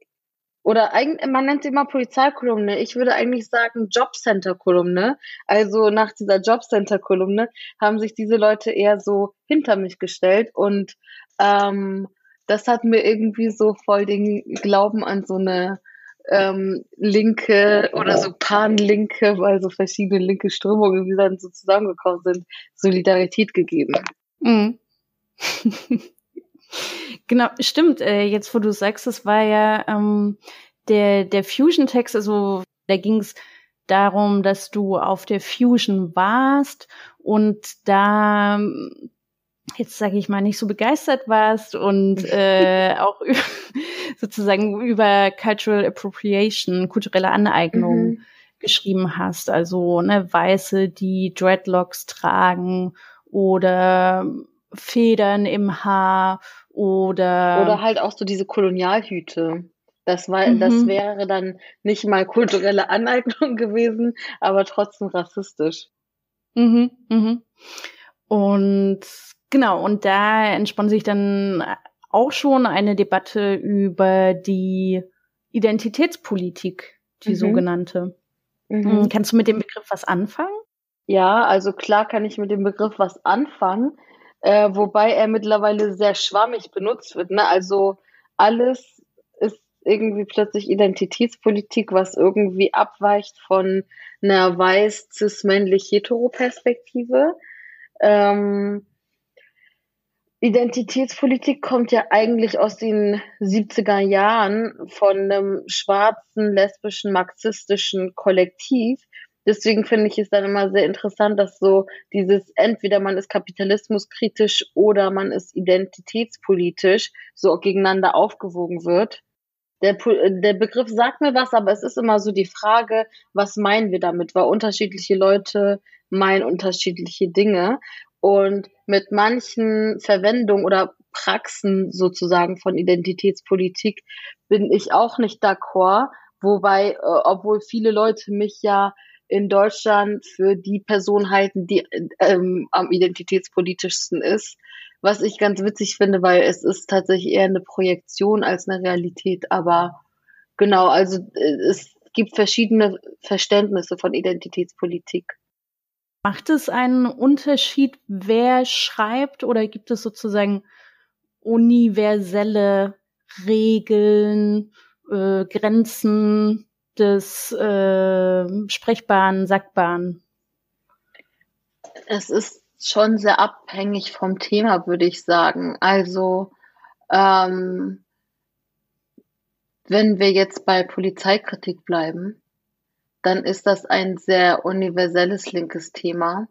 oder eigentlich, man nennt sie immer Polizeikolumne. Ich würde eigentlich sagen Jobcenter-Kolumne. Also nach dieser Jobcenter-Kolumne haben sich diese Leute eher so hinter mich gestellt und ähm, das hat mir irgendwie so voll den Glauben an so eine ähm, linke oder so Pan-linke, weil so verschiedene linke Strömungen, wie dann so zusammengekommen sind, Solidarität gegeben. Mhm. Genau, stimmt. Äh, jetzt, wo du sagst, es war ja ähm, der, der Fusion-Text, also Da ging es darum, dass du auf der Fusion warst und da jetzt sage ich mal nicht so begeistert warst und äh, auch sozusagen über Cultural Appropriation, kulturelle Aneignung mhm. geschrieben hast. Also ne, Weiße, die Dreadlocks tragen oder Federn im Haar oder oder halt auch so diese Kolonialhüte. Das war, mhm. das wäre dann nicht mal kulturelle Aneignung gewesen, aber trotzdem rassistisch. Mhm, mhm. Und genau, und da entspann sich dann auch schon eine Debatte über die Identitätspolitik, die mhm. sogenannte. Mhm. Hm, kannst du mit dem Begriff was anfangen? Ja, also klar kann ich mit dem Begriff was anfangen, äh, wobei er mittlerweile sehr schwammig benutzt wird. Ne? Also alles ist irgendwie plötzlich Identitätspolitik, was irgendwie abweicht von einer weiß cis männlich hetero Perspektive. Ähm, Identitätspolitik kommt ja eigentlich aus den 70er Jahren von einem schwarzen, lesbischen, marxistischen Kollektiv. Deswegen finde ich es dann immer sehr interessant, dass so dieses entweder man ist kapitalismuskritisch oder man ist identitätspolitisch so gegeneinander aufgewogen wird. Der, der Begriff sagt mir was, aber es ist immer so die Frage, was meinen wir damit? Weil unterschiedliche Leute meinen unterschiedliche Dinge. Und mit manchen Verwendungen oder Praxen sozusagen von Identitätspolitik bin ich auch nicht d'accord. Wobei, äh, obwohl viele Leute mich ja in Deutschland für die Person halten, die ähm, am identitätspolitischsten ist. Was ich ganz witzig finde, weil es ist tatsächlich eher eine Projektion als eine Realität. Aber genau, also äh, es gibt verschiedene Verständnisse von Identitätspolitik. Macht es einen Unterschied, wer schreibt oder gibt es sozusagen universelle Regeln, äh, Grenzen des äh, Sprechbaren, Sackbaren? Es ist schon sehr abhängig vom Thema, würde ich sagen. Also ähm, wenn wir jetzt bei Polizeikritik bleiben, dann ist das ein sehr universelles linkes Thema.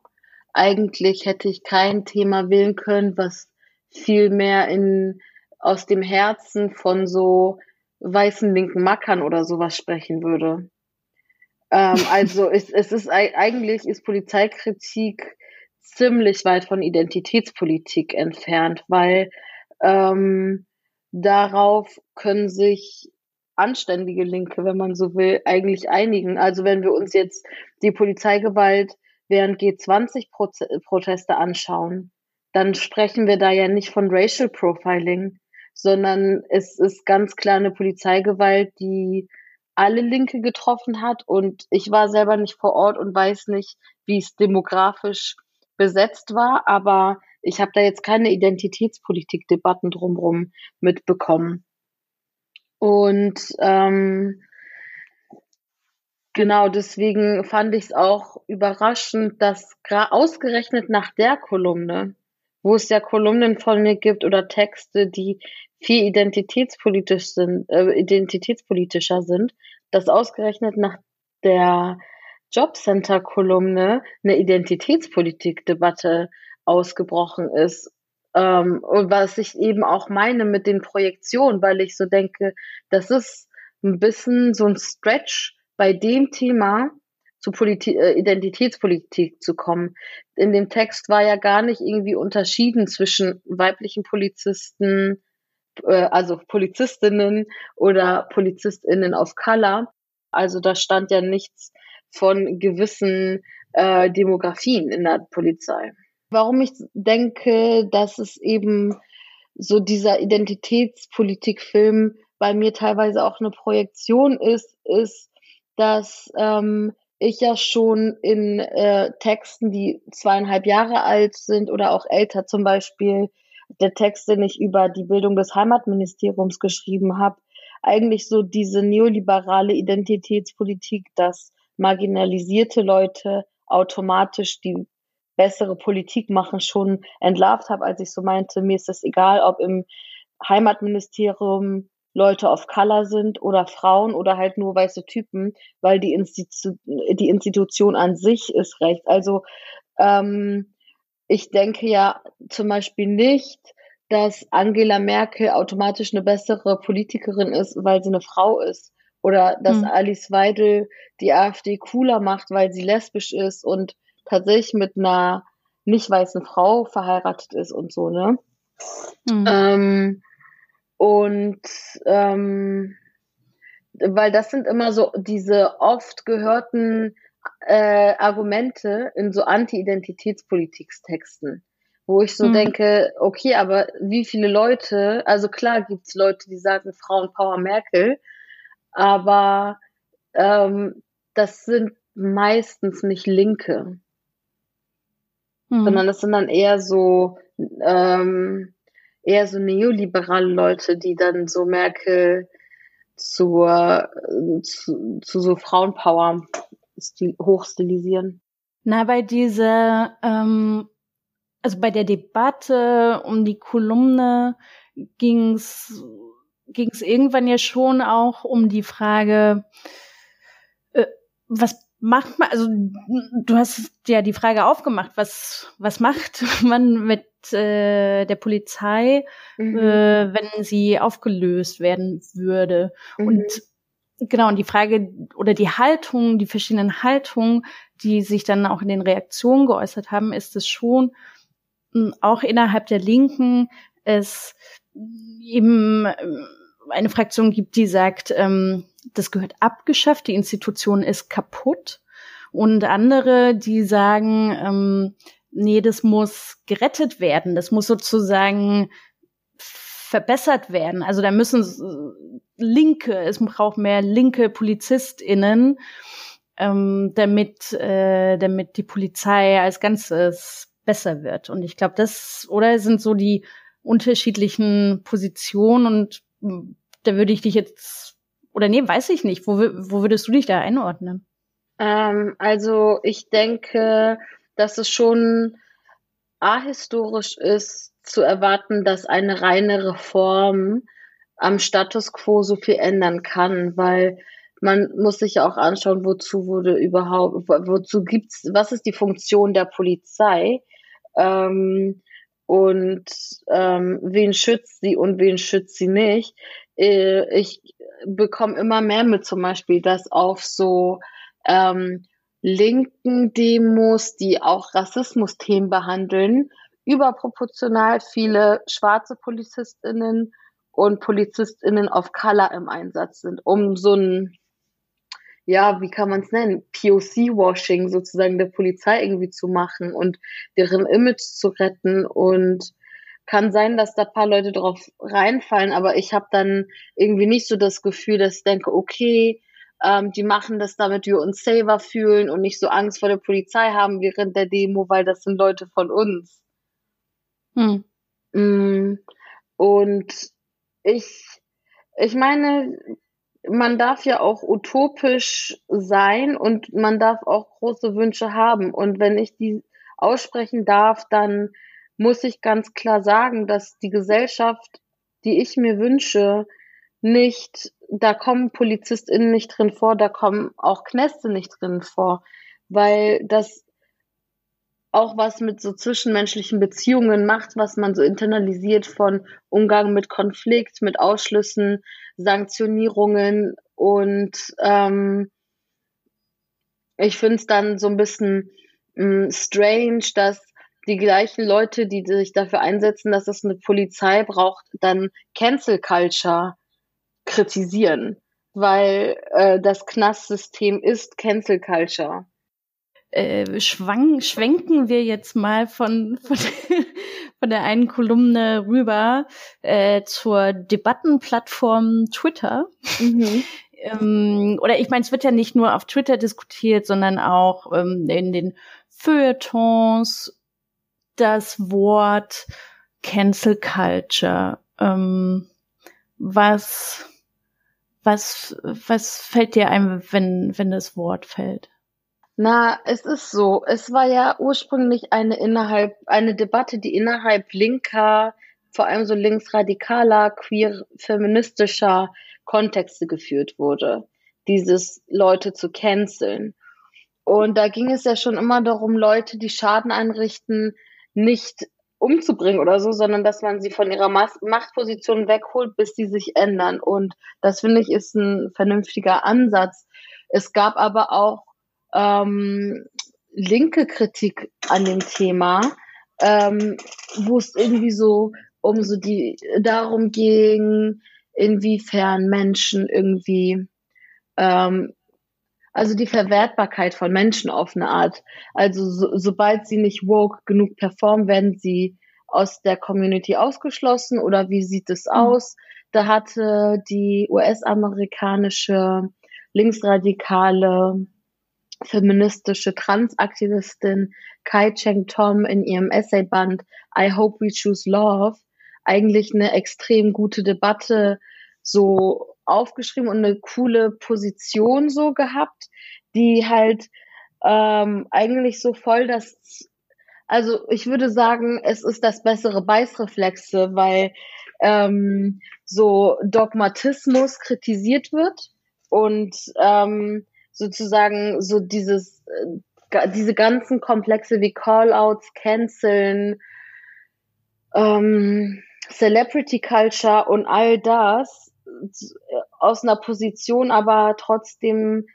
Eigentlich hätte ich kein Thema wählen können, was viel mehr in, aus dem Herzen von so weißen linken Mackern oder sowas sprechen würde. Ähm, also es, es ist eigentlich ist Polizeikritik ziemlich weit von Identitätspolitik entfernt, weil ähm, darauf können sich anständige Linke, wenn man so will, eigentlich einigen. Also wenn wir uns jetzt die Polizeigewalt während G20-Proteste anschauen, dann sprechen wir da ja nicht von Racial Profiling, sondern es ist ganz klar eine Polizeigewalt, die alle Linke getroffen hat. Und ich war selber nicht vor Ort und weiß nicht, wie es demografisch besetzt war, aber ich habe da jetzt keine Identitätspolitik-Debatten drumherum mitbekommen. Und ähm, genau deswegen fand ich es auch überraschend, dass ausgerechnet nach der Kolumne, wo es ja Kolumnen von mir gibt oder Texte, die viel identitätspolitisch sind, äh, identitätspolitischer sind, dass ausgerechnet nach der Jobcenter-Kolumne eine Identitätspolitik-Debatte ausgebrochen ist ähm, und was ich eben auch meine mit den Projektionen, weil ich so denke, das ist ein bisschen so ein Stretch bei dem Thema zu Politi äh, Identitätspolitik zu kommen. In dem Text war ja gar nicht irgendwie unterschieden zwischen weiblichen Polizisten, äh, also Polizistinnen oder Polizistinnen of Color. Also da stand ja nichts von gewissen äh, Demografien in der Polizei. Warum ich denke, dass es eben so dieser Identitätspolitikfilm bei mir teilweise auch eine Projektion ist, ist, dass ähm, ich ja schon in äh, Texten, die zweieinhalb Jahre alt sind oder auch älter, zum Beispiel der Text, den ich über die Bildung des Heimatministeriums geschrieben habe, eigentlich so diese neoliberale Identitätspolitik, dass marginalisierte Leute automatisch die bessere Politik machen, schon entlarvt habe, als ich so meinte, mir ist es egal, ob im Heimatministerium Leute of Color sind oder Frauen oder halt nur weiße Typen, weil die, Institu die Institution an sich ist recht. Also ähm, ich denke ja zum Beispiel nicht, dass Angela Merkel automatisch eine bessere Politikerin ist, weil sie eine Frau ist. Oder dass mhm. Alice Weidel die AfD cooler macht, weil sie lesbisch ist und tatsächlich mit einer nicht weißen Frau verheiratet ist und so, ne? Mhm. Ähm, und ähm, weil das sind immer so diese oft gehörten äh, Argumente in so Anti-Identitätspolitikstexten, wo ich so mhm. denke, okay, aber wie viele Leute, also klar gibt's Leute, die sagen Frauenpower Merkel, aber ähm, das sind meistens nicht Linke, mhm. sondern das sind dann eher so ähm, eher so neoliberale Leute, die dann so Merkel zur, zu, zu so Frauenpower stil, hochstilisieren. Na, bei dieser, ähm, also bei der Debatte um die Kolumne ging's ging's irgendwann ja schon auch um die Frage, äh, was macht man, also du hast ja die Frage aufgemacht, was, was macht man mit äh, der Polizei, mhm. äh, wenn sie aufgelöst werden würde? Mhm. Und genau, und die Frage oder die Haltung, die verschiedenen Haltungen, die sich dann auch in den Reaktionen geäußert haben, ist es schon hm, auch innerhalb der Linken es eben ähm, eine Fraktion gibt, die sagt, ähm, das gehört abgeschafft, die Institution ist kaputt. Und andere, die sagen, ähm, nee, das muss gerettet werden, das muss sozusagen verbessert werden. Also da müssen linke, es braucht mehr linke PolizistInnen, ähm, damit, äh, damit die Polizei als Ganzes besser wird. Und ich glaube, das, oder sind so die unterschiedlichen Positionen und da würde ich dich jetzt, oder nee, weiß ich nicht, wo, wo würdest du dich da einordnen? Ähm, also ich denke, dass es schon ahistorisch ist, zu erwarten, dass eine reine Reform am Status quo so viel ändern kann, weil man muss sich ja auch anschauen, wozu wurde überhaupt, wozu gibt's, was ist die Funktion der Polizei? Ähm, und ähm, wen schützt sie und wen schützt sie nicht. Äh, ich bekomme immer mehr mit zum Beispiel, dass auf so ähm, linken Demos, die auch Rassismusthemen behandeln, überproportional viele schwarze PolizistInnen und PolizistInnen of Color im Einsatz sind, um so ein ja, wie kann man es nennen, POC-Washing sozusagen der Polizei irgendwie zu machen und deren Image zu retten und kann sein, dass da paar Leute drauf reinfallen, aber ich habe dann irgendwie nicht so das Gefühl, dass ich denke, okay, ähm, die machen das, damit wir uns safer fühlen und nicht so Angst vor der Polizei haben während der Demo, weil das sind Leute von uns. Hm. Mm, und ich, ich meine, man darf ja auch utopisch sein und man darf auch große Wünsche haben. Und wenn ich die aussprechen darf, dann muss ich ganz klar sagen, dass die Gesellschaft, die ich mir wünsche, nicht, da kommen PolizistInnen nicht drin vor, da kommen auch Knäste nicht drin vor, weil das auch was mit so zwischenmenschlichen Beziehungen macht, was man so internalisiert von Umgang mit Konflikt, mit Ausschlüssen, Sanktionierungen und ähm, ich finde es dann so ein bisschen mh, mm, strange, dass die gleichen Leute, die sich dafür einsetzen, dass es eine Polizei braucht, dann Cancel Culture kritisieren, weil äh, das Knastsystem ist Cancel Culture. Äh, schwang, schwenken wir jetzt mal von, von, von der einen Kolumne rüber äh, zur Debattenplattform Twitter. Mhm. ähm, oder ich meine, es wird ja nicht nur auf Twitter diskutiert, sondern auch ähm, in den Feuilletons das Wort Cancel Culture. Ähm, was, was, was fällt dir ein, wenn, wenn das Wort fällt? Na, es ist so. Es war ja ursprünglich eine innerhalb, eine Debatte, die innerhalb linker vor allem so linksradikaler, queer, feministischer Kontexte geführt wurde, dieses Leute zu canceln. Und da ging es ja schon immer darum, Leute, die Schaden einrichten, nicht umzubringen oder so, sondern dass man sie von ihrer Machtposition wegholt, bis sie sich ändern. Und das finde ich ist ein vernünftiger Ansatz. Es gab aber auch ähm, linke Kritik an dem Thema, ähm, wo es irgendwie so um so die darum ging, inwiefern Menschen irgendwie ähm, also die Verwertbarkeit von Menschen auf eine Art. Also so, sobald sie nicht woke genug performen, werden sie aus der Community ausgeschlossen oder wie sieht es mhm. aus? Da hatte die US-amerikanische linksradikale feministische Transaktivistin Kai Cheng Tom in ihrem Essayband I Hope We Choose Love eigentlich eine extrem gute Debatte so aufgeschrieben und eine coole Position so gehabt, die halt ähm, eigentlich so voll das, also ich würde sagen, es ist das bessere Beißreflexe, weil ähm, so Dogmatismus kritisiert wird und ähm, sozusagen so dieses, äh, diese ganzen Komplexe wie Callouts, Canceln, ähm, Celebrity Culture und all das aus einer Position aber trotzdem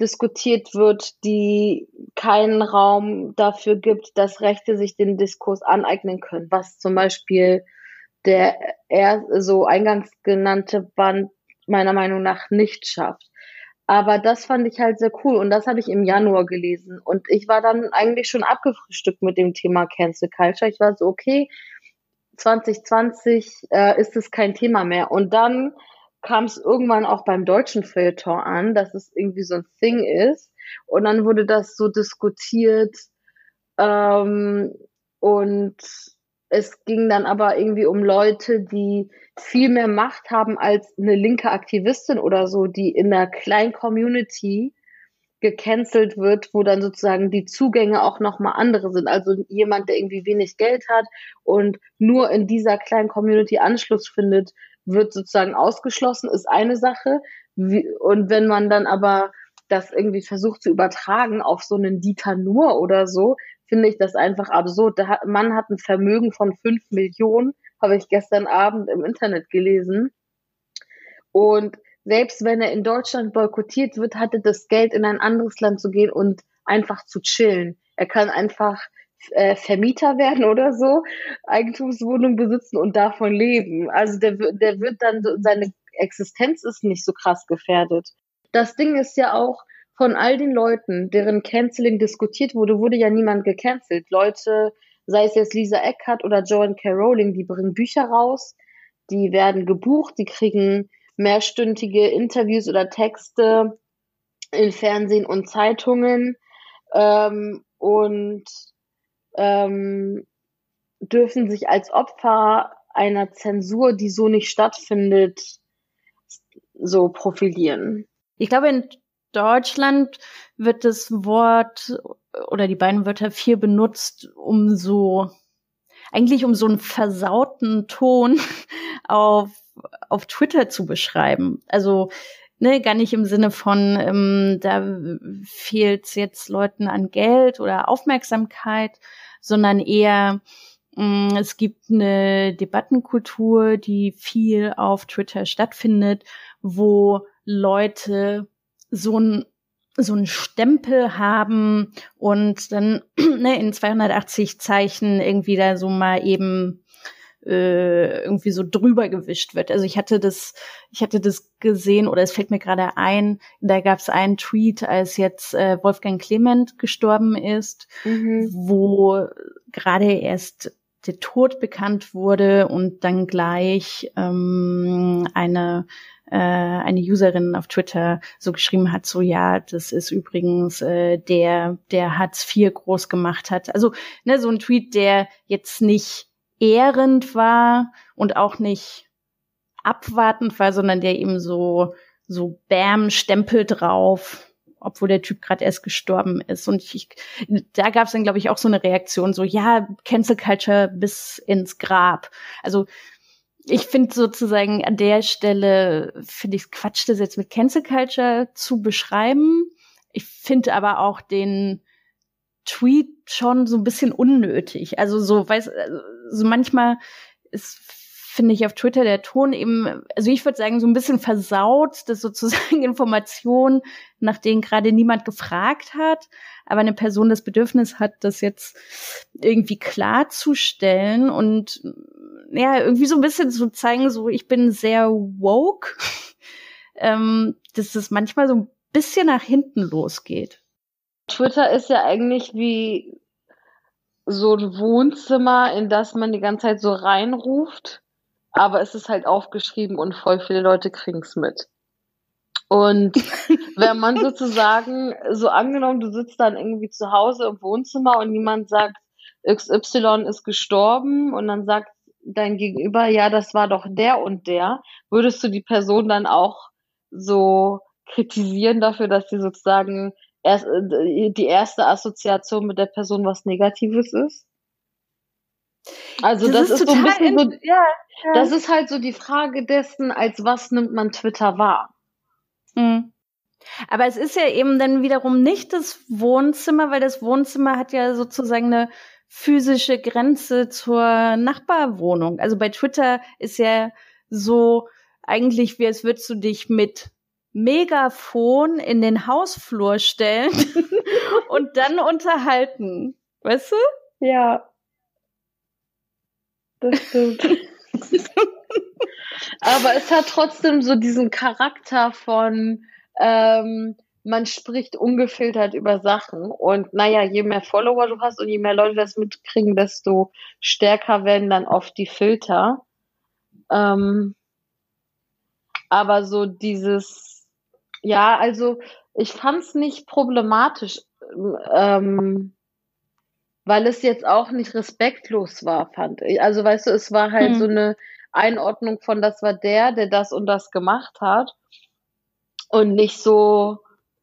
diskutiert wird, die keinen Raum dafür gibt, dass Rechte sich den Diskurs aneignen können, was zum Beispiel der eher so eingangs genannte Band meiner Meinung nach nicht schafft. Aber das fand ich halt sehr cool und das habe ich im Januar gelesen und ich war dann eigentlich schon abgefrühstückt mit dem Thema Cancel Culture. Ich war so, okay, 2020 äh, ist es kein Thema mehr. Und dann kam es irgendwann auch beim deutschen Feuilleton an, dass es irgendwie so ein Thing ist. Und dann wurde das so diskutiert. Ähm, und es ging dann aber irgendwie um Leute, die viel mehr Macht haben als eine linke Aktivistin oder so, die in einer kleinen Community gecancelt wird, wo dann sozusagen die Zugänge auch nochmal andere sind. Also jemand, der irgendwie wenig Geld hat und nur in dieser kleinen Community Anschluss findet, wird sozusagen ausgeschlossen, ist eine Sache. Und wenn man dann aber das irgendwie versucht zu übertragen auf so einen Dieter Nur oder so, finde ich das einfach absurd. Der Mann hat ein Vermögen von fünf Millionen, habe ich gestern Abend im Internet gelesen. Und selbst wenn er in Deutschland boykottiert wird, hatte das Geld in ein anderes Land zu gehen und einfach zu chillen. Er kann einfach äh, Vermieter werden oder so, Eigentumswohnung besitzen und davon leben. Also der, der wird dann, seine Existenz ist nicht so krass gefährdet. Das Ding ist ja auch, von all den Leuten, deren Canceling diskutiert wurde, wurde ja niemand gecancelt. Leute, sei es jetzt Lisa Eckhardt oder Joan K. Rowling, die bringen Bücher raus, die werden gebucht, die kriegen mehrstündige Interviews oder Texte in Fernsehen und Zeitungen. Ähm, und ähm, dürfen sich als Opfer einer Zensur, die so nicht stattfindet, so profilieren. Ich glaube, in Deutschland wird das Wort oder die beiden Wörter viel benutzt, um so, eigentlich um so einen versauten Ton auf, auf Twitter zu beschreiben. Also, ne, gar nicht im Sinne von, ähm, da fehlt jetzt Leuten an Geld oder Aufmerksamkeit, sondern eher, mh, mm, es gibt eine Debattenkultur, die viel auf Twitter stattfindet, wo Leute so ein so einen Stempel haben und dann ne, in 280 Zeichen irgendwie da so mal eben äh, irgendwie so drüber gewischt wird. Also ich hatte das, ich hatte das gesehen oder es fällt mir gerade ein, da gab es einen Tweet, als jetzt äh, Wolfgang Clement gestorben ist, mhm. wo gerade erst der Tod bekannt wurde und dann gleich ähm, eine äh, eine Userin auf Twitter so geschrieben hat, so ja, das ist übrigens äh, der, der Hartz IV groß gemacht hat. Also ne, so ein Tweet, der jetzt nicht ehrend war und auch nicht abwartend war, sondern der eben so, so Bam, Stempel drauf obwohl der Typ gerade erst gestorben ist. Und ich, da gab es dann, glaube ich, auch so eine Reaktion, so ja, Cancel Culture bis ins Grab. Also ich finde sozusagen an der Stelle, finde ich Quatsch, das jetzt mit Cancel Culture zu beschreiben. Ich finde aber auch den Tweet schon so ein bisschen unnötig. Also so, weiß, also so manchmal ist finde ich auf Twitter der Ton eben, also ich würde sagen, so ein bisschen versaut, dass sozusagen Informationen, nach denen gerade niemand gefragt hat, aber eine Person das Bedürfnis hat, das jetzt irgendwie klarzustellen und ja, irgendwie so ein bisschen zu zeigen, so ich bin sehr woke, ähm, dass es manchmal so ein bisschen nach hinten losgeht. Twitter ist ja eigentlich wie so ein Wohnzimmer, in das man die ganze Zeit so reinruft aber es ist halt aufgeschrieben und voll viele Leute kriegen es mit. Und wenn man sozusagen, so angenommen, du sitzt dann irgendwie zu Hause im Wohnzimmer und niemand sagt, XY ist gestorben und dann sagt dein Gegenüber, ja, das war doch der und der, würdest du die Person dann auch so kritisieren dafür, dass sie sozusagen erst, die erste Assoziation mit der Person was Negatives ist? Also das, das ist, ist so ein bisschen so, ja, ja. das ist halt so die Frage dessen, als was nimmt man Twitter wahr? Mhm. Aber es ist ja eben dann wiederum nicht das Wohnzimmer, weil das Wohnzimmer hat ja sozusagen eine physische Grenze zur Nachbarwohnung. Also bei Twitter ist ja so eigentlich, wie als würdest du dich mit Megafon in den Hausflur stellen und dann unterhalten. Weißt du? Ja. Das stimmt. Aber es hat trotzdem so diesen Charakter von, ähm, man spricht ungefiltert über Sachen. Und naja, je mehr Follower du hast und je mehr Leute das mitkriegen, desto stärker werden dann oft die Filter. Ähm, aber so dieses, ja, also ich fand es nicht problematisch. Ähm, weil es jetzt auch nicht respektlos war, fand ich. Also weißt du, es war halt hm. so eine Einordnung von, das war der, der das und das gemacht hat. Und nicht so,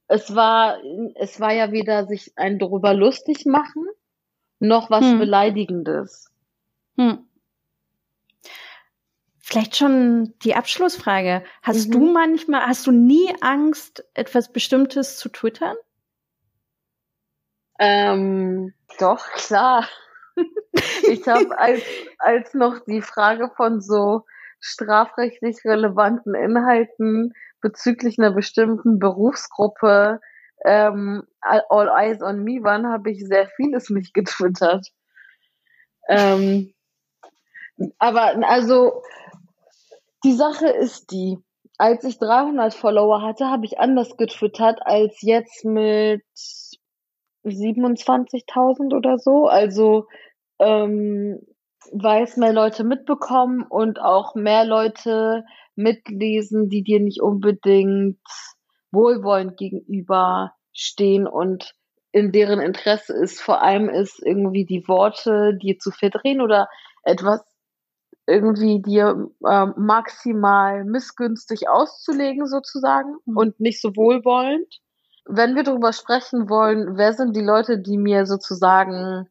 es war, es war ja weder sich ein darüber lustig machen, noch was hm. Beleidigendes. Hm. Vielleicht schon die Abschlussfrage. Hast mhm. du manchmal, hast du nie Angst, etwas Bestimmtes zu twittern? Ähm, doch, klar. ich habe als, als noch die Frage von so strafrechtlich relevanten Inhalten bezüglich einer bestimmten Berufsgruppe ähm, All Eyes on Me waren, habe ich sehr vieles nicht getwittert. Ähm, aber also die Sache ist die, als ich 300 Follower hatte, habe ich anders getwittert als jetzt mit 27.000 oder so. Also ähm, weil es mehr Leute mitbekommen und auch mehr Leute mitlesen, die dir nicht unbedingt wohlwollend gegenüber stehen und in deren Interesse ist vor allem ist irgendwie die Worte dir zu verdrehen oder etwas irgendwie dir äh, maximal missgünstig auszulegen sozusagen mhm. und nicht so wohlwollend wenn wir darüber sprechen wollen, wer sind die Leute, die mir sozusagen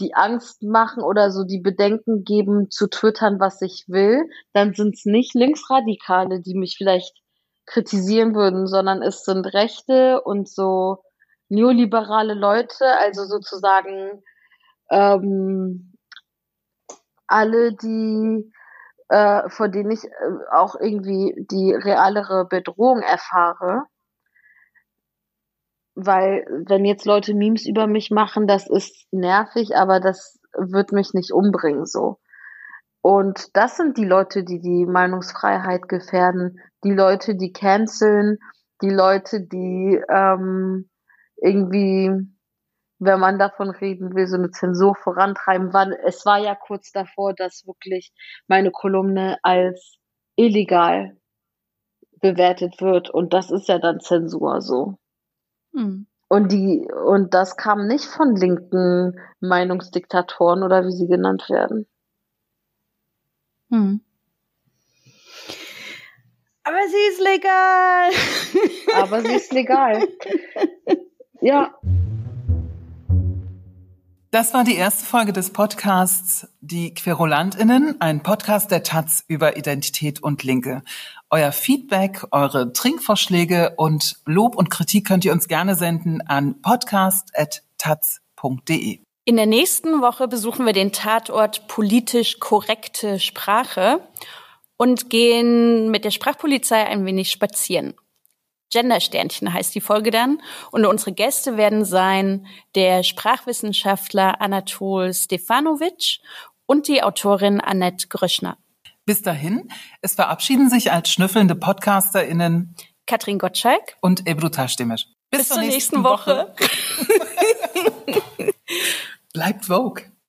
die Angst machen oder so die Bedenken geben, zu twittern, was ich will, dann sind es nicht Linksradikale, die mich vielleicht kritisieren würden, sondern es sind Rechte und so neoliberale Leute, also sozusagen ähm, alle, die äh, vor denen ich äh, auch irgendwie die realere Bedrohung erfahre weil wenn jetzt Leute Memes über mich machen, das ist nervig, aber das wird mich nicht umbringen so. Und das sind die Leute, die die Meinungsfreiheit gefährden, die Leute, die canceln, die Leute, die ähm, irgendwie, wenn man davon reden will, so eine Zensur vorantreiben. Es war ja kurz davor, dass wirklich meine Kolumne als illegal bewertet wird und das ist ja dann Zensur so. Hm. Und die, und das kam nicht von linken Meinungsdiktatoren oder wie sie genannt werden. Hm. Aber sie ist legal. Aber sie ist legal. Ja. Das war die erste Folge des Podcasts Die QuerulantInnen, ein Podcast der Taz über Identität und Linke. Euer Feedback, eure Trinkvorschläge und Lob und Kritik könnt ihr uns gerne senden an podcast.taz.de. In der nächsten Woche besuchen wir den Tatort politisch korrekte Sprache und gehen mit der Sprachpolizei ein wenig spazieren. Gendersternchen heißt die Folge dann. Und unsere Gäste werden sein der Sprachwissenschaftler Anatol Stefanovic und die Autorin Annette Gröschner. Bis dahin, es verabschieden sich als schnüffelnde PodcasterInnen Katrin Gottschalk und Ebru Taschdemir. Bis, Bis zur nächsten, nächsten Woche. Woche. Bleibt Vogue.